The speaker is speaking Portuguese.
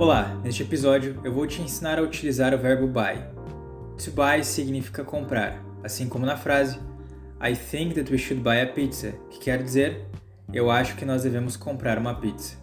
Olá, neste episódio eu vou te ensinar a utilizar o verbo buy. To buy significa comprar, assim como na frase I think that we should buy a pizza, que quer dizer eu acho que nós devemos comprar uma pizza.